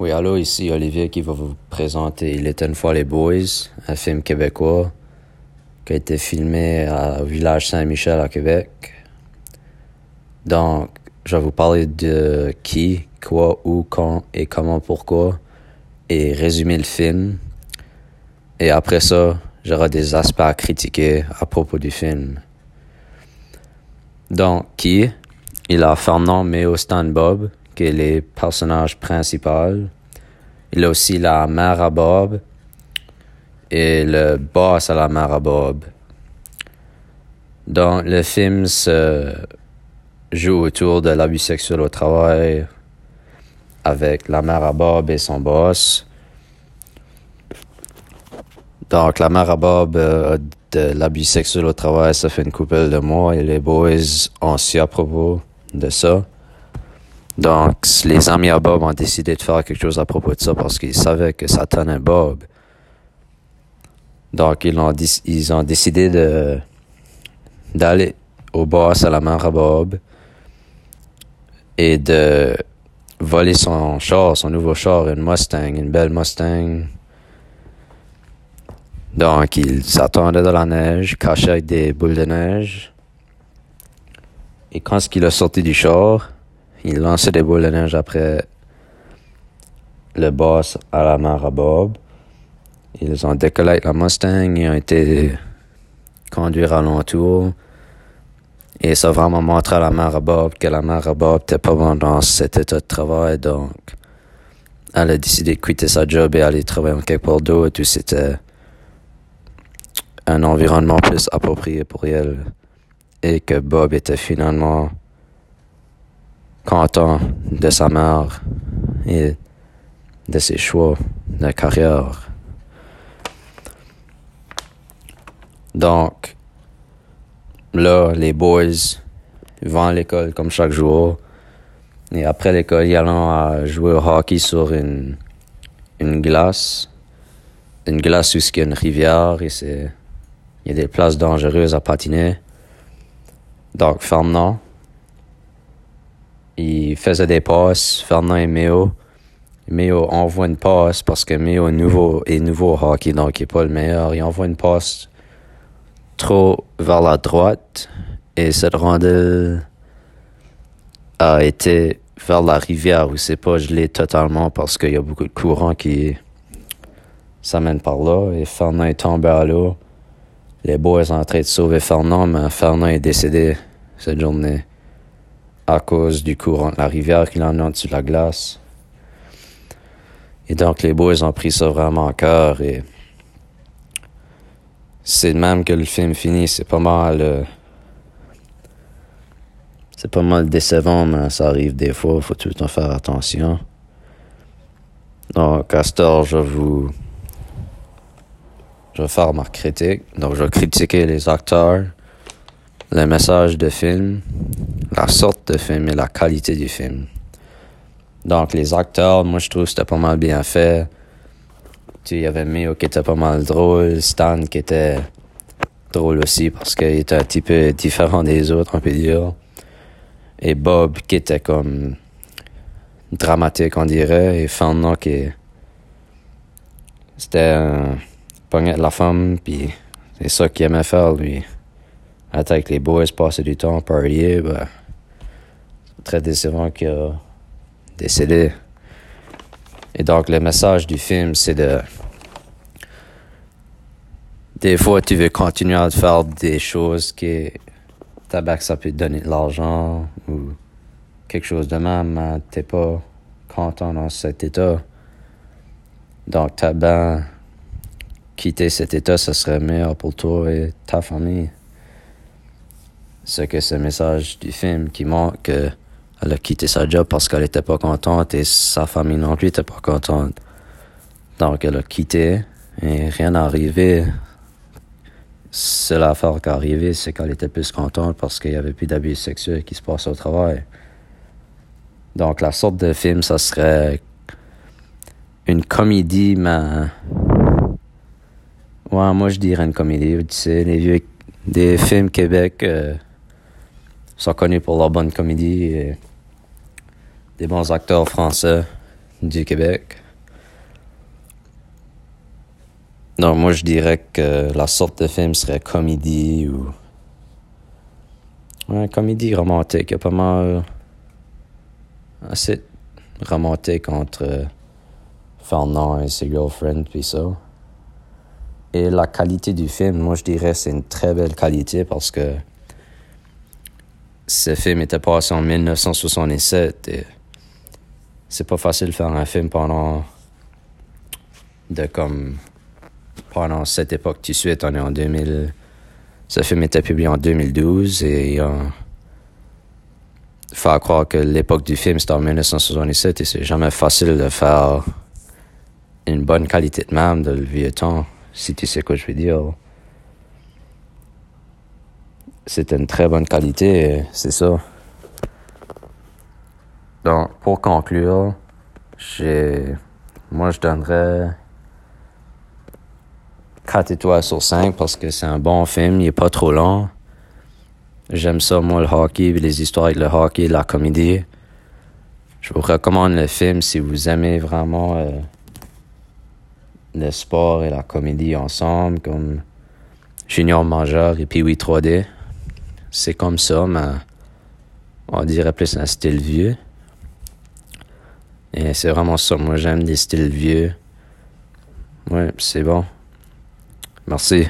Oui, allô, ici Olivier qui va vous présenter Il était une fois les Boys, un film québécois qui a été filmé au village Saint-Michel à Québec. Donc, je vais vous parler de qui, quoi, où, quand et comment, pourquoi et résumer le film. Et après ça, j'aurai des aspects à critiquer à propos du film. Donc, qui? Il a Fernand Méo Bob, qui est le personnage principal. Il a aussi la mère à Bob et le boss à la mère à Bob. Donc, le film se joue autour de l'abus sexuel au travail avec la mère à Bob et son boss. Donc, la mère à Bob euh, de l'abus sexuel au travail, ça fait une couple de mois et les boys ont su à propos de ça. Donc, les amis à Bob ont décidé de faire quelque chose à propos de ça parce qu'ils savaient que ça tenait Bob. Donc, ils ont, décidé de d'aller au boss à la à Bob et de voler son char, son nouveau char, une Mustang, une belle Mustang. Donc, ils s'attendaient dans la neige, cachés avec des boules de neige. Et quand il a sorti du char, il lançait des boules de neige après le boss à la mer à Bob. Ils ont décollé avec la Mustang, ils ont été conduire à l'entour. Et ça a vraiment montré à la mère à Bob que la mère à Bob n'était pas bonne dans cet état de travail, donc elle a décidé de quitter sa job et aller travailler en quelque part d'autre où c'était un environnement plus approprié pour elle et que Bob était finalement content de sa mère et de ses choix de carrière. Donc, là, les boys vont à l'école comme chaque jour. Et après l'école, ils allons jouer au hockey sur une, glace. Une glace où il y a une rivière et c'est, il y a des places dangereuses à patiner. Donc, Fernand, il faisait des passes, Fernand et Méo. Méo envoie une passe parce que Méo est nouveau, est nouveau au hockey, donc il n'est pas le meilleur. Il envoie une passe trop vers la droite et cette rondelle a été vers la rivière où c'est pas gelé totalement parce qu'il y a beaucoup de courant qui s'amène par là et Fernand est tombé à l'eau. Les boys sont en train de sauver Fernand, mais Fernand est décédé cette journée à cause du courant de la rivière qui dessus de la glace. Et donc les boys ont pris ça vraiment à cœur et c'est même que le film finit, c'est pas mal euh, c'est pas mal décevant, mais ça arrive des fois, faut tout le temps faire attention. Donc, Castor, je vous. Je vais faire ma critique. Donc, je vais critiquer les acteurs, le message de film, la sorte de film et la qualité du film. Donc, les acteurs, moi, je trouve que c'était pas mal bien fait. Tu y avait Mio qui était pas mal drôle, Stan qui était drôle aussi parce qu'il était un petit peu différent des autres, on peut dire. Et Bob qui était comme dramatique, on dirait, et Fernand qui c'était un pognet de la femme, puis c'est ça qu'il aimait faire, lui. Être avec les boys, passer du temps, parier, ben, très décevant qu'il a décédé. Et donc, le message du film, c'est de. Des fois, tu veux continuer à faire des choses qui. Tabac, ça peut te donner de l'argent ou quelque chose de même, mais t'es pas content dans cet état. Donc, tabac, quitter cet état, ça serait meilleur pour toi et ta famille. Ce que ce message du film qui montre que elle a quitté sa job parce qu'elle était pas contente et sa famille non plus était pas contente. Donc elle a quitté et rien n'est arrivé. Seule affaire qui est arrivée, c'est qu'elle était plus contente parce qu'il y avait plus d'abus sexuels qui se passaient au travail. Donc la sorte de film, ça serait une comédie, mais... Ouais, moi je dirais une comédie. Tu sais, les vieux... Des films Québec euh, sont connus pour leur bonne comédie et des bons acteurs français, du Québec. Non, moi je dirais que la sorte de film serait comédie ou. Ouais, comédie romantique. Il y a pas mal. assez romantique entre Fernand et ses girlfriends, puis ça. Et la qualité du film, moi je dirais c'est une très belle qualité parce que ce film était passé en 1967 et c'est pas facile de faire un film pendant de comme pendant cette époque tout de on est en 2000 ce film était publié en 2012 et il faut croire que l'époque du film c'était en 1967 et c'est jamais facile de faire une bonne qualité de même de le vieux temps si tu sais quoi je veux dire. C'est une très bonne qualité, c'est ça. Donc, pour conclure, j'ai, moi, je donnerais 4 étoiles sur 5 parce que c'est un bon film, il est pas trop long. J'aime ça, moi, le hockey, les histoires avec le hockey, la comédie. Je vous recommande le film si vous aimez vraiment euh, le sport et la comédie ensemble, comme Junior Major et oui 3D. C'est comme ça, mais on dirait plus un style vieux. Et c'est vraiment ça. Moi, j'aime des styles vieux. Ouais, c'est bon. Merci.